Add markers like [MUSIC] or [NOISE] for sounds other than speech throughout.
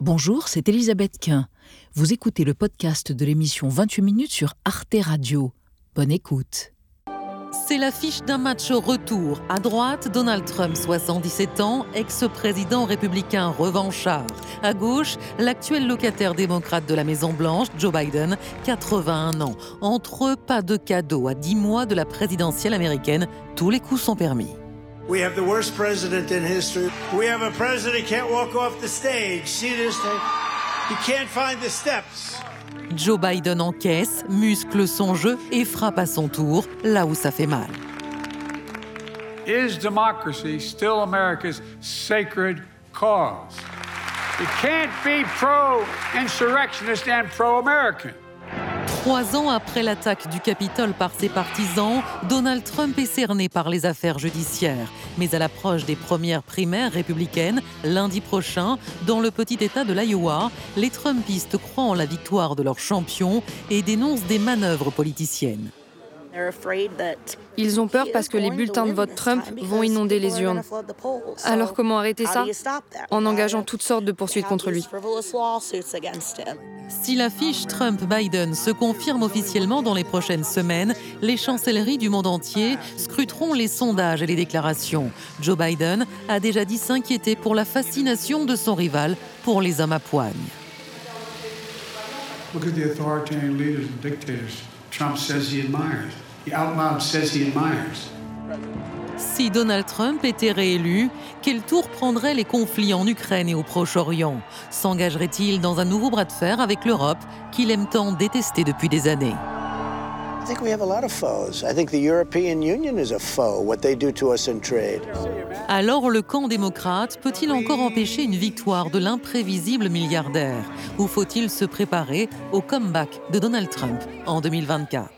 Bonjour, c'est Elisabeth Quint. Vous écoutez le podcast de l'émission 28 minutes sur Arte Radio. Bonne écoute. C'est l'affiche d'un match retour. À droite, Donald Trump, 77 ans, ex-président républicain revanchard. À gauche, l'actuel locataire démocrate de la Maison-Blanche, Joe Biden, 81 ans. Entre eux, pas de cadeau. À 10 mois de la présidentielle américaine, tous les coups sont permis. We have the worst president in history. We have a president who can't walk off the stage. See this thing? He can't find the steps. Joe Biden encaisse, muscle son jeu et frappe à son tour là où ça fait mal. Is democracy still America's sacred cause? It can't be pro-insurrectionist and pro-American. Trois ans après l'attaque du Capitole par ses partisans, Donald Trump est cerné par les affaires judiciaires. Mais à l'approche des premières primaires républicaines, lundi prochain, dans le petit État de l'Iowa, les Trumpistes croient en la victoire de leur champion et dénoncent des manœuvres politiciennes. Ils ont peur parce que les bulletins de vote Trump vont inonder les urnes. Alors comment arrêter ça? En engageant toutes sortes de poursuites contre lui. Si l'affiche Trump-Biden se confirme officiellement dans les prochaines semaines, les chancelleries du monde entier scruteront les sondages et les déclarations. Joe Biden a déjà dit s'inquiéter pour la fascination de son rival pour les hommes à poigne. Look at the authoritarian leaders and dictators Trump says he admires. Si Donald Trump était réélu, quel tour prendraient les conflits en Ukraine et au Proche-Orient? S'engagerait-il dans un nouveau bras de fer avec l'Europe qu'il aime tant détester depuis des années? I think we have a lot of foes. I think the European Union is a foe, what they do to us in trade. Alors le camp démocrate peut-il encore empêcher une victoire de l'imprévisible milliardaire? Ou faut-il se préparer au comeback de Donald Trump en 2024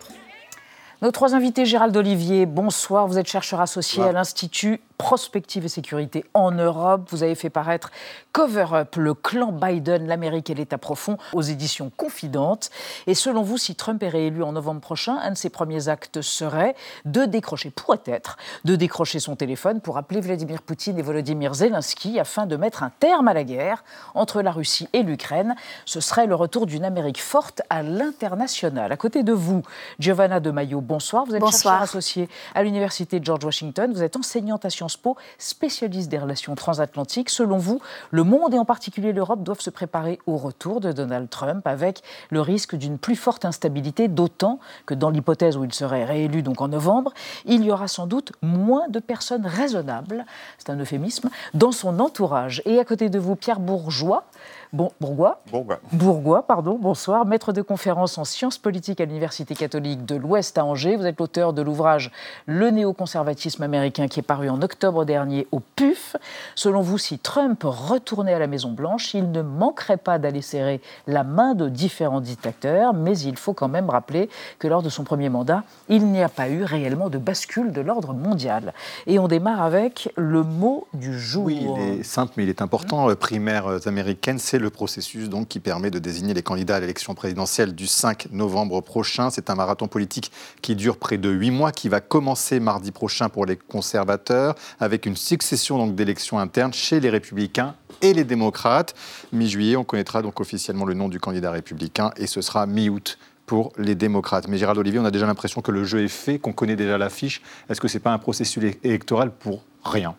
Nos trois invités, Gérald Olivier, bonsoir. Vous êtes chercheur associé à l'Institut Prospective et Sécurité en Europe. Vous avez fait paraître Cover Up, le clan Biden, l'Amérique et l'État profond aux éditions Confidentes. Et selon vous, si Trump est réélu en novembre prochain, un de ses premiers actes serait de décrocher, pourrait être, de décrocher son téléphone pour appeler Vladimir Poutine et Volodymyr Zelensky afin de mettre un terme à la guerre entre la Russie et l'Ukraine. Ce serait le retour d'une Amérique forte à l'international. À côté de vous, Giovanna de Maio, bonsoir. Vous êtes Bonsoir. chercheur associé à l'Université de George Washington. Vous êtes enseignante à Sciences Po, spécialiste des relations transatlantiques. Selon vous, le monde et en particulier l'Europe doivent se préparer au retour de Donald Trump avec le risque d'une plus forte instabilité, d'autant que dans l'hypothèse où il serait réélu donc en novembre, il y aura sans doute moins de personnes raisonnables, c'est un euphémisme, dans son entourage. Et à côté de vous, Pierre Bourgeois, Bon, Bourgois Bourgois. Bourgois, pardon, bonsoir, maître de conférence en sciences politiques à l'Université catholique de l'Ouest à Angers. Vous êtes l'auteur de l'ouvrage Le néoconservatisme américain qui est paru en octobre dernier au PUF. Selon vous, si Trump retournait à la Maison-Blanche, il ne manquerait pas d'aller serrer la main de différents dictateurs, mais il faut quand même rappeler que lors de son premier mandat, il n'y a pas eu réellement de bascule de l'ordre mondial. Et on démarre avec le mot du jour. Oui, il est simple, mais il est important. Primaires américaines, c'est le processus donc, qui permet de désigner les candidats à l'élection présidentielle du 5 novembre prochain. C'est un marathon politique qui dure près de huit mois, qui va commencer mardi prochain pour les conservateurs, avec une succession donc, d'élections internes chez les républicains et les démocrates. Mi-juillet, on connaîtra donc officiellement le nom du candidat républicain et ce sera mi-août pour les démocrates. Mais Gérald Olivier, on a déjà l'impression que le jeu est fait, qu'on connaît déjà l'affiche. Est-ce que ce n'est pas un processus électoral pour rien?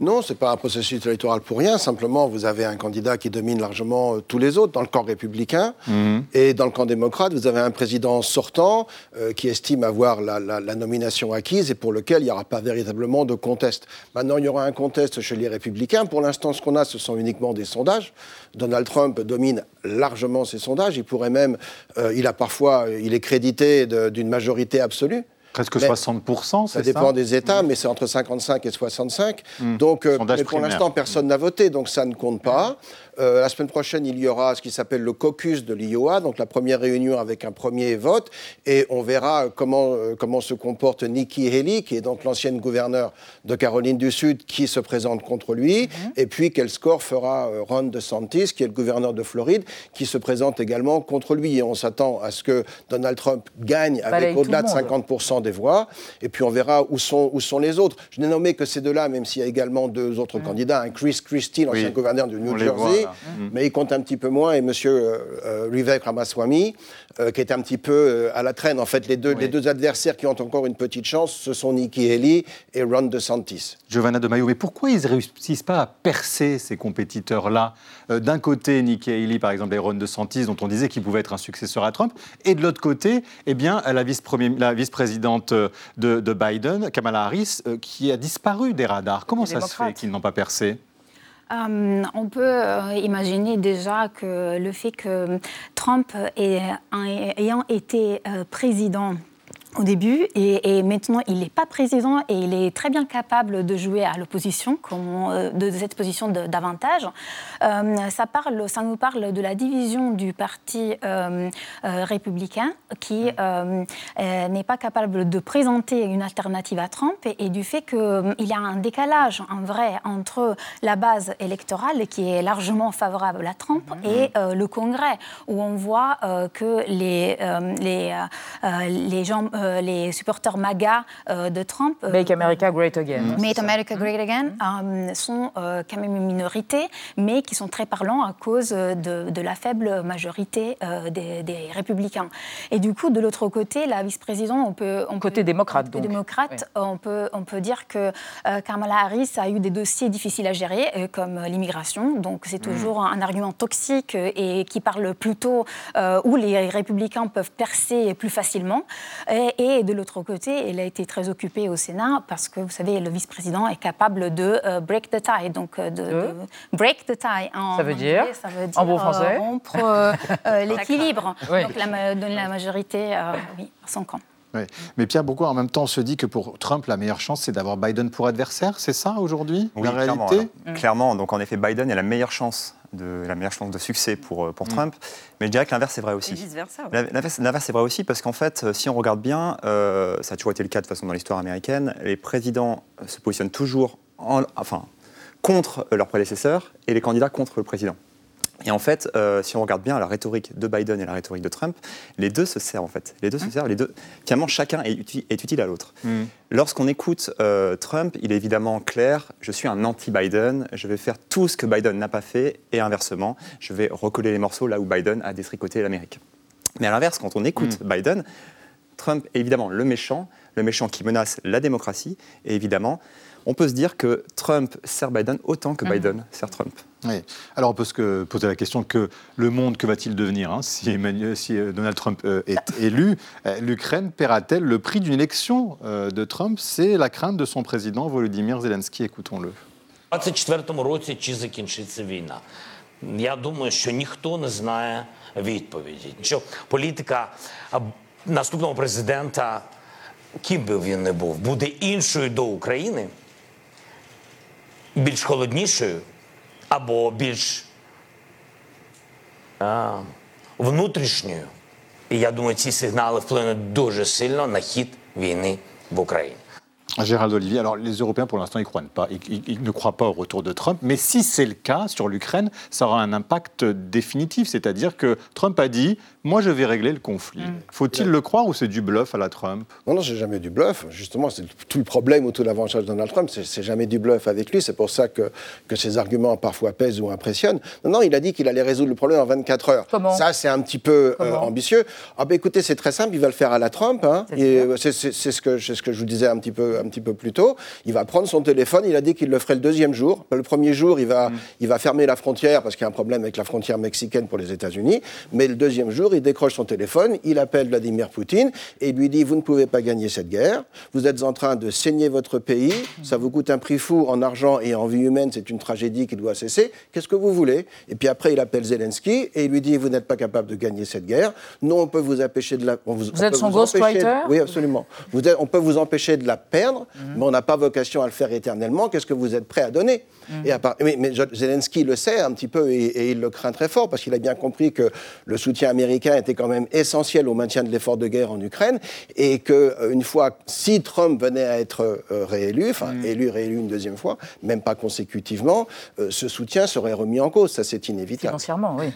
Non, ce n'est pas un processus électoral pour rien. Simplement, vous avez un candidat qui domine largement euh, tous les autres dans le camp républicain. Et dans le camp démocrate, vous avez un président sortant euh, qui estime avoir la, la- la nomination acquise et pour lequel il n'y aura pas véritablement de conteste. Maintenant, il y aura un conteste chez les républicains. Pour l'instant, ce qu'on a, ce sont uniquement des sondages. Donald Trump domine largement ces sondages. Il pourrait même, euh, il a parfois, il est crédité d'une majorité absolue. Presque Mais 60%, c'est Ça dépend des États, mais c'est entre 55 et 65. Mm. Donc, euh, mais pour l'instant, personne n'a voté, donc ça ne compte pas. Euh, la semaine prochaine, il y aura ce qui s'appelle le caucus de l'Iowa, donc la première réunion avec un premier vote, et on verra comment, euh, comment se comporte Nikki Haley, qui est donc l'ancienne gouverneure de Caroline du Sud, qui se présente contre lui, et puis quel score fera euh, Ron DeSantis, qui est le gouverneur de Floride, qui se présente également contre lui. Et on s'attend à ce que Donald Trump gagne Balaye avec au-delà de monde. 50% des voix, et puis on verra où sont, où sont les autres. Je n'ai nommé que ces deux-là, même s'il y a également deux autres mm. candidats, un Chris Christie, l'ancien gouverneur du New Jersey, mm. mais il compte un petit peu moins, et M. Euh, Vivek Ramaswamy, qui est un petit peu à la traîne. En fait, les deux, les deux adversaires qui ont encore une petite chance, ce sont Nikki Haley et Ron DeSantis. Giovanna de Maio, mais pourquoi ils ne réussissent pas à percer ces compétiteurs-là? D'un côté, Nikki Haley, par exemple, et Ron DeSantis, dont on disait qu'il pouvait être un successeur à Trump, et de l'autre côté, eh bien, la vice-présidente de, de, Biden, Kamala Harris, euh, qui a disparu des radars. Comment ça se fait qu'ils n'ont pas percé? Euh, on peut euh, imaginer déjà que le fait que Trump ayant été président au début et, maintenant il n'est pas président et il est très bien capable de jouer à l'opposition euh, de cette position d'avantage. Euh, ça, parle, ça nous parle de la division du parti euh, républicain qui n'est pas capable de présenter une alternative à Trump et, du fait qu'il y a un décalage en vrai entre la base électorale qui est largement favorable à Trump et le Congrès où on voit que les, les, les gens euh, les supporters MAGA euh, de Trump. Euh, Make America Great Again. Make America Great Again mm-hmm. sont quand même une minorité, mais qui sont très parlants à cause de, la faible majorité des, républicains. Et du coup, de l'autre côté, la vice-présidente, on peut, on côté démocrate, donc. démocrate, on peut on peut dire que Kamala Harris a eu des dossiers difficiles à gérer, comme l'immigration. Donc c'est mm. toujours un, argument toxique et qui parle plutôt où les républicains peuvent percer plus facilement. Et, et de l'autre côté, elle a été très occupée au Sénat parce que, vous savez, le vice-président est capable de euh, break the tie. Donc, euh, de, break the tie en ça veut dire, ça veut dire en bon français euh, [LAUGHS] rompre l'équilibre. Donc, la, donner la majorité oui, à son camp. Oui. Mais Pierre, beaucoup en même temps, on se dit que pour Trump, la meilleure chance, c'est d'avoir Biden pour adversaire. C'est ça aujourd'hui, oui, la clairement, réalité? Clairement. Donc en effet, Biden a la meilleure chance de la meilleure chance de succès pour, euh, pour mm. Trump. Mais je dirais que l'inverse est vrai aussi. vice-versa. L'inverse est vrai aussi parce qu'en fait, euh, si on regarde bien, euh, ça a toujours été le cas de façon dans l'histoire américaine, les présidents se positionnent toujours en, enfin, contre leurs prédécesseurs et les candidats contre le président. Et en fait, euh, si on regarde bien la rhétorique de Biden et la rhétorique de Trump, les deux se servent en fait. Les deux se mmh. servent, les deux. Finalement, chacun est, utile à l'autre. Mmh. Lorsqu'on écoute euh, Trump, il est évidemment clair je suis un anti-Biden, je vais faire tout ce que Biden n'a pas fait, et inversement, je vais recoller les morceaux là où Biden a détricoté l'Amérique. Mais à l'inverse, quand on écoute mmh. Biden, Trump est évidemment le méchant, le méchant qui menace la démocratie, et évidemment, on peut se dire que Trump sert Biden autant que Biden sert Trump. Oui. Alors on peut se poser la question que le monde, que va-t-il devenir hein, si, si, euh, Donald Trump euh, est [LAUGHS] élu euh, L'Ukraine paiera-t-elle le prix d'une élection de Trump C'est la crainte de son président Volodymyr Zelensky. Écoutons-le. році чи закінчиться війна? Я думаю, що ніхто не знає відповіді. Що політика наступного президента, ким би він не був, буде іншою до України, Більш холоднішою або більш а, внутрішньою. І я думаю, ці сигнали вплинуть дуже сильно на хід війни в Україні. Gérald Olivier, alors les Européens pour l'instant ils, croient pas, ils, ne croient pas au retour de Trump, mais si c'est le cas sur l'Ukraine, ça aura un impact définitif, c'est-à-dire que Trump a dit moi, je vais régler le conflit. Mm. Faut-il le croire ou c'est du bluff à la Trump? Non, non, c'est jamais du bluff. Justement, c'est tout le problème ou tout l'avantage de Donald Trump. C'est jamais du bluff avec lui. C'est pour ça que, que ses arguments parfois pèsent ou impressionnent. Non, non, il a dit qu'il allait résoudre le problème en 24 heures. Comment Ça, c'est un petit peu euh, ambitieux. Ah, ben écoutez, c'est très simple. Il va le faire à la Trump. Hein. C'est ce, que, ce que je vous disais un petit, peu, un petit peu plus tôt. Il va prendre son téléphone. Il a dit qu'il le ferait le deuxième jour. Le premier jour, il va, mm. il va fermer la frontière parce qu'il y a un problème avec la frontière mexicaine pour les États-Unis. Mais le deuxième jour, il décroche son téléphone il appelle Vladimir Poutine et lui dit Vous ne pouvez pas gagner cette guerre, vous êtes en train de saigner votre pays, ça vous coûte un prix fou en argent et en vie humaine, c'est une tragédie qui doit cesser, qu'est-ce que vous voulez? Et puis après, il appelle Zelensky et il lui dit Vous n'êtes pas capable de gagner cette guerre, nous, on peut vous empêcher de la. vous, êtes son ghostwriter? Oui, absolument. Vous on peut vous empêcher de la perdre, mhm. mais on n'a pas vocation à le faire éternellement, qu'est-ce que vous êtes prêt à donner mhm. et à part, mais, Zelensky le sait un petit peu et, et il le craint très fort parce qu'il a bien compris que le soutien américain était quand même essentiel au maintien de l'effort de guerre en Ukraine et que euh, une fois, si Trump venait à être euh, réélu, enfin mm. élu, réélu une deuxième fois, même pas consécutivement, euh, ce soutien serait remis en cause. Ça, c'est inévitable. Financièrement, oui.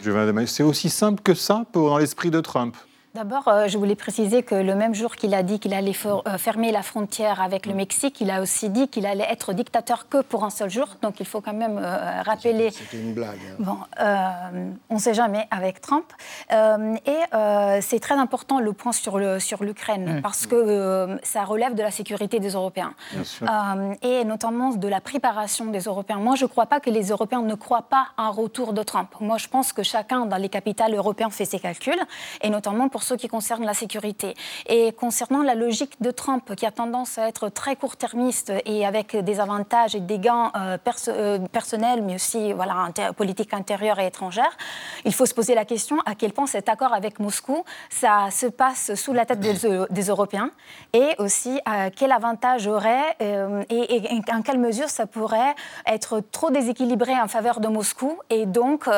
C'est aussi simple que ça pour, dans l'esprit de Trump? D'abord, euh, je voulais préciser que le même jour qu'il a dit qu'il allait euh, fermer la frontière avec le Mexique, il a aussi dit qu'il allait être dictateur que pour un seul jour. Donc il faut quand même euh, rappeler. C'était une blague. Hein. Bon, on ne sait jamais avec Trump. et c'est très important le point sur l'Ukraine, sur parce que ça relève de la sécurité des Européens. et notamment de la préparation des Européens. Moi, je ne crois pas que les Européens ne croient pas à un retour de Trump. Moi, je pense que chacun dans les capitales européennes fait ses calculs, et notamment pour ce qui concerne la sécurité. Et concernant la logique de Trump, qui a tendance à être très court-termiste et avec des avantages et des gains euh, euh, personnels, mais aussi voilà, politique intérieure et étrangère, il faut se poser la question à quel point cet accord avec Moscou, ça se passe sous la tête des, euh, Européens, et aussi quel avantage aurait et, et, en quelle mesure ça pourrait être trop déséquilibré en faveur de Moscou et donc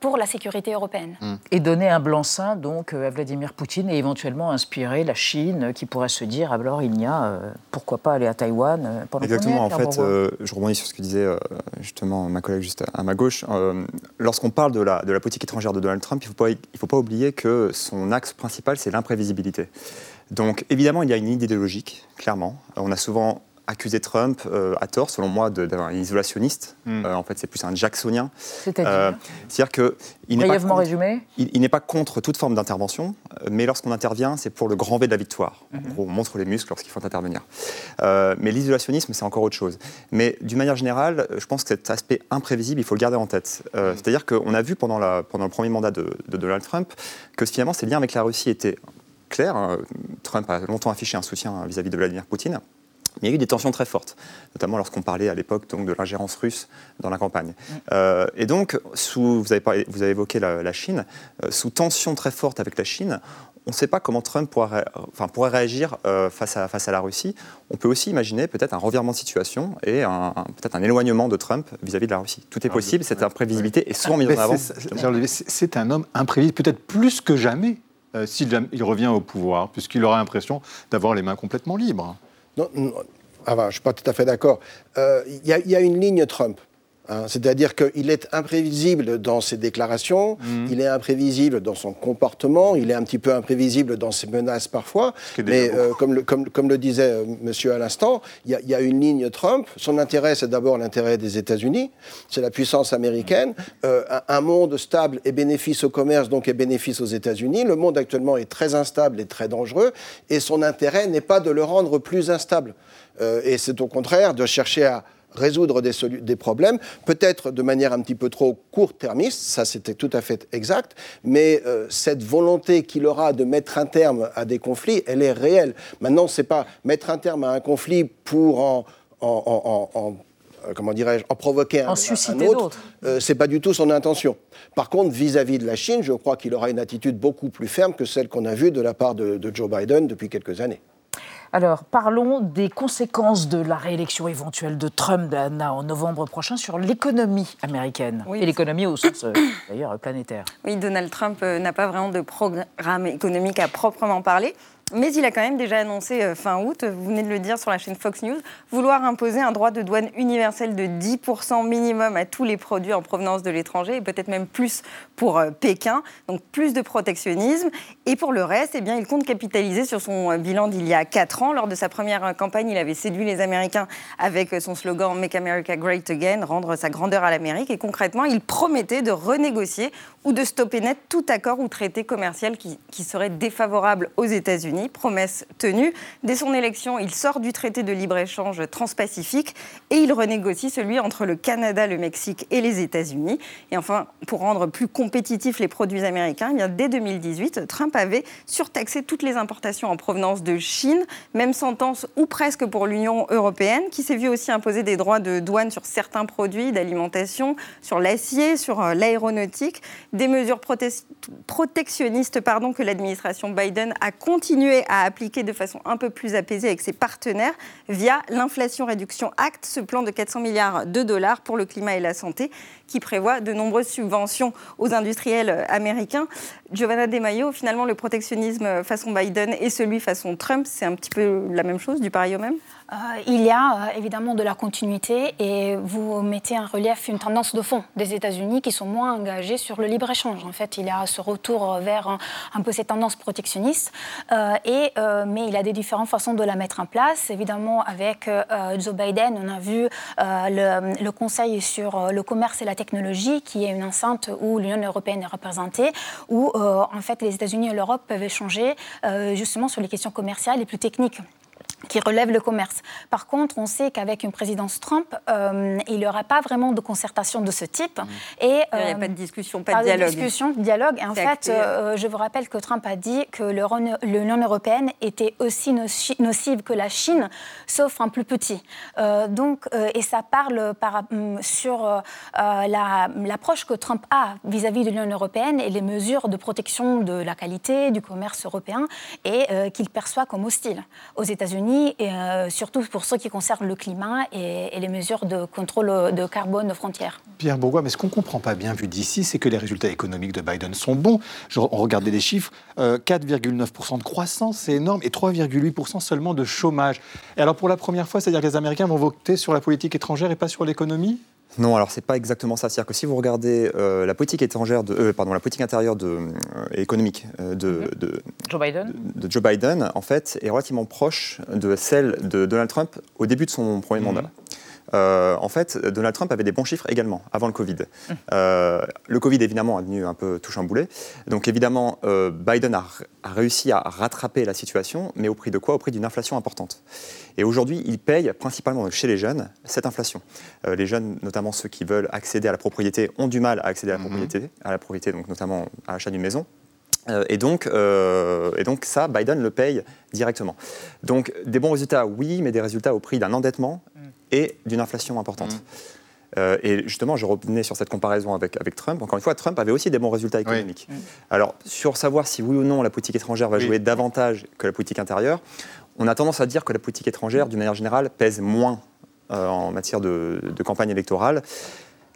pour la sécurité européenne. Et donner un blanc-seing donc à Vladimir Poutine et éventuellement inspirer la Chine qui pourrait se dire alors il n'y a euh, pourquoi pas aller à Taïwan euh, pendant Exactement, en fait, euh, je rebondis sur ce que disait justement ma collègue juste à, ma gauche. Lorsqu'on parle de la, de la politique étrangère de Donald Trump, il ne faut, pas, il faut pas oublier que son axe principal, c'est l'imprévisibilité. Donc évidemment, il y a une idéologique, clairement. On a souvent accusé Trump, euh, à tort, selon moi, d'avoir un isolationniste. Hmm. Euh, en fait, c'est plus un jacksonien. C'est-à-dire euh, C'est-à-dire que. Il n'est pas, résumé il, n'est pas contre toute forme d'intervention, mais lorsqu'on intervient, c'est pour le grand V de la victoire. Hmm. on montre les muscles lorsqu'il faut intervenir. mais l'isolationnisme, c'est encore autre chose. Mais d'une manière générale, je pense que cet aspect imprévisible, il faut le garder en tête. Hmm. C'est-à-dire qu'on a vu pendant, la, pendant le premier mandat de, Donald Trump que finalement, ses liens avec la Russie étaient clairs. Trump a longtemps affiché un soutien vis à -vis de Vladimir Poutine il y a eu des tensions très fortes, notamment lorsqu'on parlait à l'époque donc, de l'ingérence russe dans la campagne. Mm. Euh, et donc, sous, vous, avez vous avez évoqué la, Chine, euh, sous tension très forte avec la Chine, on ne sait pas comment Trump pourrait, enfin, pourrait réagir euh, face, à, face à la Russie. On peut aussi imaginer peut-être un revirement de situation et peut-être un éloignement de Trump vis-à-vis de la Russie. Tout est possible, cette imprévisibilité est souvent [LAUGHS] mise en avant. C'est un homme imprévisible, peut-être plus que jamais, s'il il revient au pouvoir, puisqu'il aura l'impression d'avoir les mains complètement libres. Non, non ah, je ne suis pas tout à fait d'accord. Euh, il y, a une ligne Trump. Hein. C'est-à-dire qu'il est imprévisible dans ses déclarations, mhm. il est imprévisible dans son comportement, il est un petit peu imprévisible dans ses menaces parfois. Mais euh, comme, le, comme, comme, le, disait euh, monsieur à l'instant, il y, a une ligne Trump. Son intérêt, c'est d'abord l'intérêt des États-Unis, c'est la puissance américaine. un, un, monde stable est bénéfice au commerce, donc est bénéfice aux États-Unis. Le monde actuellement est très instable et très dangereux, et son intérêt n'est pas de le rendre plus instable. Euh, et c'est au contraire de chercher à résoudre des, des problèmes, peut-être de manière un petit peu trop court-termiste, ça c'était tout à fait exact, mais euh, cette volonté qu'il aura de mettre un terme à des conflits, elle est réelle. Maintenant, c'est pas mettre un terme à un conflit pour en, en, euh, comment dirais-je, en provoquer un, un autre, c'est pas du tout son intention. Par contre, vis-à-vis de la Chine, je crois qu'il aura une attitude beaucoup plus ferme que celle qu'on a vue de la part de Joe Biden depuis quelques années. Alors, parlons des conséquences de la réélection éventuelle de Trump en novembre prochain sur l'économie américaine. Et l'économie au sens, euh, d'ailleurs, planétaire. Oui, Donald Trump euh, n'a pas vraiment de programme économique à proprement parler. Mais il a quand même déjà annoncé euh, fin août, vous venez de le dire sur la chaîne Fox News, vouloir imposer un droit de douane universel de 10% minimum à tous les produits en provenance de l'étranger et peut-être même plus pour euh, Pékin. Donc plus de protectionnisme. Et pour le reste, eh il compte capitaliser sur son euh, bilan d'il y a 4 ans. Lors de sa première campagne, il avait séduit les Américains avec son slogan Make America Great Again, rendre sa grandeur à l'Amérique. Et concrètement, il promettait de renégocier ou de stopper net tout accord ou traité commercial qui, qui serait défavorable aux États-Unis promesse tenue. Dès son élection, il sort du traité de libre-échange transpacifique et il renégocie celui entre le Canada, le Mexique et les États-Unis. Et enfin, pour rendre plus compétitifs les produits américains, eh bien, dès 2018, Trump avait surtaxé toutes les importations en provenance de Chine, même sentence ou presque pour l'Union européenne, qui s'est vue aussi imposer des droits de douane sur certains produits d'alimentation, sur l'acier, sur euh, l'aéronautique, des mesures protectionnistes pardon, que l'administration Biden a continué à appliquer de façon un peu plus apaisée avec ses partenaires via l'Inflation Réduction Act, ce plan de 400 milliards de dollars pour le climat et la santé qui prévoit de nombreuses subventions aux industriels américains. Giovanna De Maio, finalement, le protectionnisme façon Biden et celui façon Trump, c'est un petit peu la même chose, du pareil au même? Euh, il y a euh, évidemment de la continuité et vous mettez en relief une tendance de fond des États-Unis qui sont moins engagés sur le libre-échange. En fait, il y a ce retour vers un, peu ces tendances protectionnistes, euh, et, mais il y a des différentes façons de la mettre en place. Évidemment, avec Joe Biden, on a vu le, Conseil sur le commerce et la technologie, qui est une enceinte où l'Union européenne est représentée, où en fait les États-Unis et l'Europe peuvent échanger justement sur les questions commerciales et plus techniques qui relève le commerce. Par contre, on sait qu'avec une présidence Trump, euh, il n'y aura pas vraiment de concertation de ce type. Mmh. Et, il n'y a pas de discussion, pas, de dialogue. De discussion, dialogue. Et en fait, euh, je vous rappelle que Trump a dit que l'Union européenne était aussi nocive que la Chine, sauf en plus petit. Euh, donc, et ça parle par, mm, sur l'approche que Trump a vis-à-vis de l'Union européenne et les mesures de protection de la qualité du commerce européen et qu'il perçoit comme hostile aux États-Unis euh, surtout pour ce qui concerne le climat et, les mesures de contrôle de carbone aux frontières. Pierre Bourgois, mais ce qu'on ne comprend pas bien vu d'ici, c'est que les résultats économiques de Biden sont bons. on regardait les chiffres, 4,9% euh, de croissance, c'est énorme, et 3,8% seulement de chômage. Et alors pour la première fois, c'est-à-dire que les Américains vont voter sur la politique étrangère et pas sur l'économie? Non, alors c'est pas exactement ça. C'est-à-dire que si vous regardez euh, la politique étrangère, de, euh, pardon, la politique intérieure de, euh, économique de, de, Joe Biden, de, Joe Biden, en fait, est relativement proche de celle de Donald Trump au début de son premier mhm. mandat. Euh, en fait, Donald Trump avait des bons chiffres également, avant le Covid. Mmh. Euh, le Covid, évidemment, est venu un peu tout chambouler. Donc, évidemment, euh, Biden a, réussi à rattraper la situation, mais au prix de quoi? Au prix d'une inflation importante. Et aujourd'hui, il paye principalement chez les jeunes cette inflation. les jeunes, notamment ceux qui veulent accéder à la propriété, ont du mal à accéder à la mmh. propriété, à la propriété donc notamment à l'achat d'une maison. Et, donc, et donc ça, Biden le paye directement. Donc des bons résultats, oui, mais des résultats au prix d'un endettement mmh et d'une inflation importante. Mmh. Euh, et justement, je revenais sur cette comparaison avec, avec Trump. Encore une fois, Trump avait aussi des bons résultats économiques. Alors, sur savoir si oui ou non la politique étrangère va jouer davantage que la politique intérieure, on a tendance à dire que la politique étrangère, d'une manière générale, pèse moins euh, en matière de, de, campagne électorale.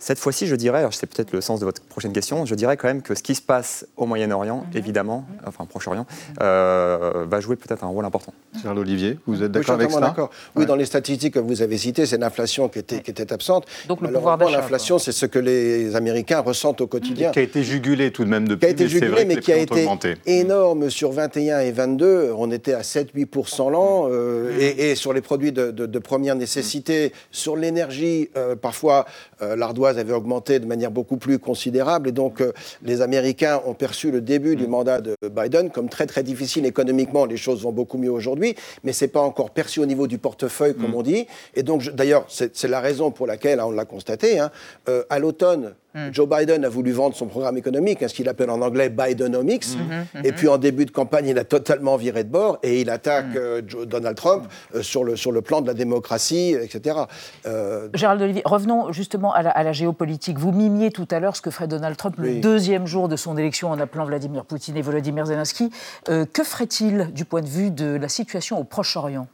Cette fois-ci, je dirais, c'est peut-être le sens de votre prochaine question, je dirais quand même que ce qui se passe au Moyen-Orient, mhm. évidemment, mhm. enfin Proche-Orient, euh, va jouer peut-être un rôle important. Charles Olivier, vous êtes d'accord avec ça Oui, dans les statistiques que vous avez citées, c'est l'inflation qui était, qui était absente. Donc le pouvoir d'achat. L'inflation, c'est ce que les Américains ressentent au quotidien. Qui a été jugulé tout de même depuis. Qui a été jugulé, mais, qui a été énorme sur 21 et 22. On était à 7-8% l'an. Euh, mhm. et, sur les produits de, première nécessité, sur l'énergie, euh, parfois l'ardoise avait augmenté de manière beaucoup plus considérable. Et donc, euh, les Américains ont perçu le début du mm. mandat de Biden comme très, très difficile économiquement. Les choses vont beaucoup mieux aujourd'hui, mais ce n'est pas encore perçu au niveau du portefeuille, comme mm. on dit. Et donc, d'ailleurs, c'est la raison pour laquelle, hein, on l'a constaté, hein, euh, à l'automne, Hmm. Joe Biden a voulu vendre son programme économique, hein, ce qu'il appelle en anglais Bidenomics. Hmm. Hmm. Et puis en début de campagne, il a totalement viré de bord et il attaque euh, Donald Trump euh, sur, le, sur le plan de la démocratie, etc. Euh, Gérald Olivier, revenons justement à la, géopolitique. Vous mimiez tout à l'heure ce que ferait Donald Trump le deuxième jour de son élection en appelant Vladimir Poutine et Volodymyr Zelensky. que ferait-il du point de vue de la situation au Proche-Orient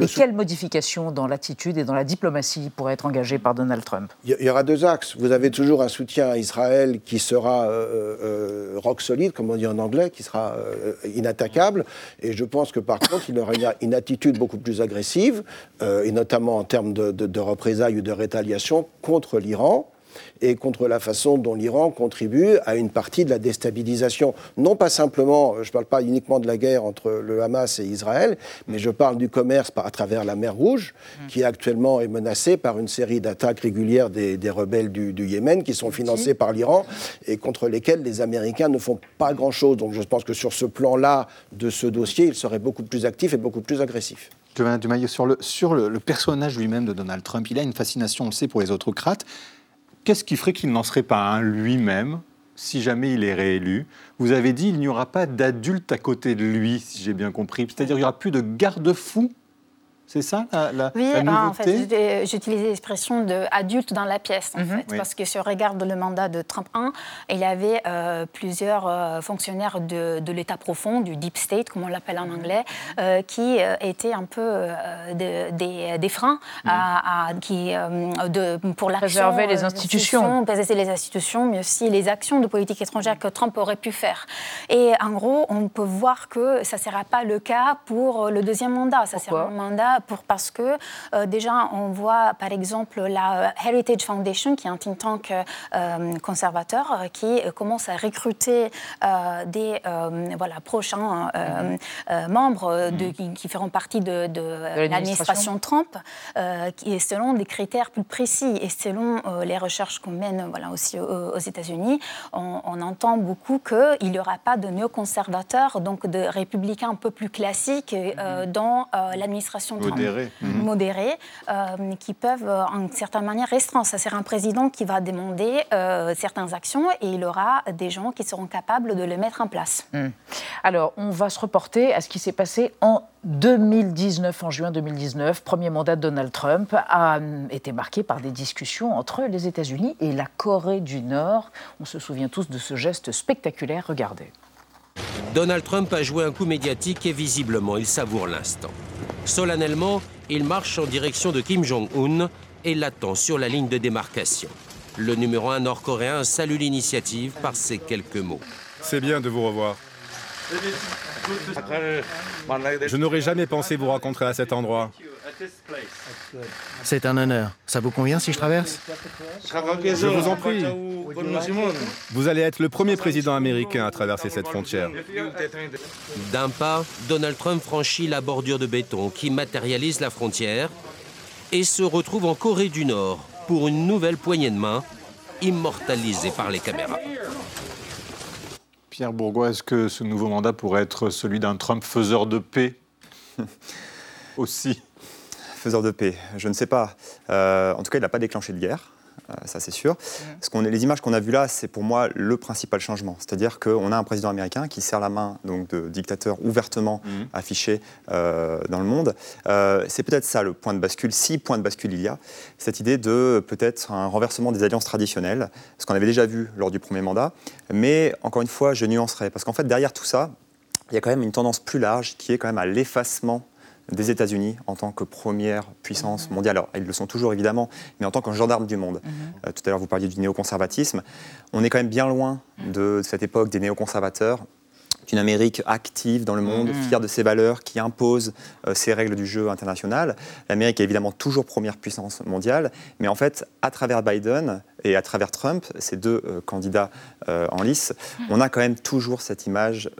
et quelles modifications dans l'attitude et dans la diplomatie pourraient être engagées par Donald Trump? Il y aura deux axes. Vous avez toujours un soutien à Israël qui sera euh, euh, rock solide, comme on dit en anglais, qui sera euh, inattaquable. Et je pense que par contre, il y aura une, attitude beaucoup plus agressive, et notamment en termes de, de représailles ou de rétaliation contre l'Iran et contre la façon dont l'Iran contribue à une partie de la déstabilisation. Non pas simplement, je ne parle pas uniquement de la guerre entre le Hamas et Israël, mais je parle du commerce à travers la mer Rouge, mm. qui actuellement est menacée par une série d'attaques régulières des, rebelles du, Yémen, qui sont financés par l'Iran et contre lesquels les Américains ne font pas grand-chose. Donc je pense que sur ce plan-là de ce dossier, ils seraient beaucoup plus actifs et beaucoup plus agressifs. Sur le, sur le, le personnage lui-même de Donald Trump, il a une fascination, on le sait, pour les autocrates. Qu'est-ce qui ferait qu'il n'en serait pas un lui-même si jamais il est réélu? Vous avez dit qu'il n'y aura pas d'adulte à côté de lui, si j'ai bien compris. C'est-à-dire qu'il n'y aura plus de garde-fou c'est ça la, oui, en fait, j'utilisais l'expression d'adulte dans la pièce, en mhm. fait, parce que si on regarde le mandat de Trump 1, il y avait euh, plusieurs euh, fonctionnaires de, l'État profond, du deep state, comme on l'appelle en mhm. anglais, euh, qui étaient un peu des, freins mhm. à, qui, de, pour la Préserver les institutions. Préserver les institutions, mais aussi les actions de politique étrangère que Trump aurait pu faire. Et en gros, on peut voir que ça ne sera pas le cas pour le deuxième mandat. Ça sera un mandat pour, parce que déjà, on voit par exemple la Heritage Foundation, qui est un think tank conservateur, qui commence à recruter des voilà, prochains membres de, mm. qui, feront partie de, l'administration Trump, qui est selon des critères plus précis et selon les recherches qu'on mène voilà, aussi aux, États-Unis, on, on, entend beaucoup qu'il n'y aura pas de néoconservateurs, donc de républicains un peu plus classiques euh, mhm. dans euh, l'administration modérée, mhm. modérée euh, qui peuvent en certaine manière restreindre. Ça sera un président qui va demander certaines actions et il aura des gens qui seront capables de le mettre en place. Hmm. Alors, on va se reporter à ce qui s'est passé en 2019, en juin 2019, premier mandat de Donald Trump a été marqué par des discussions entre les États-Unis et la Corée du Nord. On se souvient tous de ce geste spectaculaire. Regardez. Donald Trump a joué un coup médiatique et visiblement il savoure l'instant. Solennellement, il marche en direction de Kim Jong-un et l'attend sur la ligne de démarcation. Le numéro un nord-coréen salue l'initiative par ces quelques mots. C'est bien de vous revoir. Je n'aurais jamais pensé vous rencontrer à cet endroit. C'est un honneur. Ça vous convient si je traverse Je vous en prie. Vous allez être le premier président américain à traverser cette frontière. D'un pas, Donald Trump franchit la bordure de béton qui matérialise la frontière et se retrouve en Corée du Nord pour une nouvelle poignée de main immortalisée par les caméras. Pierre Bourgois, est-ce que ce nouveau mandat pourrait être celui d'un Trump faiseur de paix? [LAUGHS] Aussi Faiseur de paix, je ne sais pas. Euh, en tout cas, il n'a pas déclenché de guerre. Euh, ça c'est sûr. Ce qu'on, les images qu'on a vues là, c'est pour moi le principal changement. C'est-à-dire qu'on a un président américain qui serre la main donc, de dictateur ouvertement mhm. affiché euh, dans le monde. Euh, c'est peut-être ça le point de bascule, si point de bascule il y a, cette idée de peut-être un renversement des alliances traditionnelles, ce qu'on avait déjà vu lors du premier mandat. Mais encore une fois, je nuancerai, parce qu'en fait, derrière tout ça, il y a quand même une tendance plus large qui est quand même à l'effacement des États-Unis en tant que première puissance mondiale. Alors, ils le sont toujours évidemment, mais en tant que gendarme du monde. Mhm. Euh, tout à l'heure, vous parliez du néoconservatisme. On est quand même bien loin de cette époque des néoconservateurs d'une Amérique active dans le monde, mhm. fière de ses valeurs, qui impose euh, ses règles du jeu international. L'Amérique est évidemment toujours première puissance mondiale, mais en fait, à travers Biden et à travers Trump, ces deux euh, candidats en lice, on a quand même toujours cette image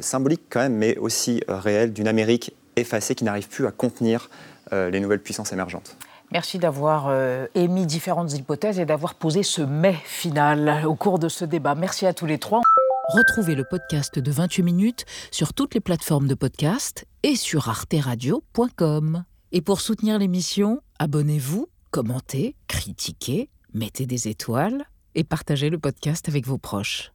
symbolique quand même, mais aussi réelle d'une Amérique effacé, qui n'arrive plus à contenir euh, les nouvelles puissances émergentes. Merci d'avoir euh, émis différentes hypothèses et d'avoir posé ce mais final au cours de ce débat. Merci à tous les trois. Retrouvez le podcast de 28 minutes sur toutes les plateformes de podcast et sur arteradio.com. Et pour soutenir l'émission, abonnez-vous, commentez, critiquez, mettez des étoiles et partagez le podcast avec vos proches.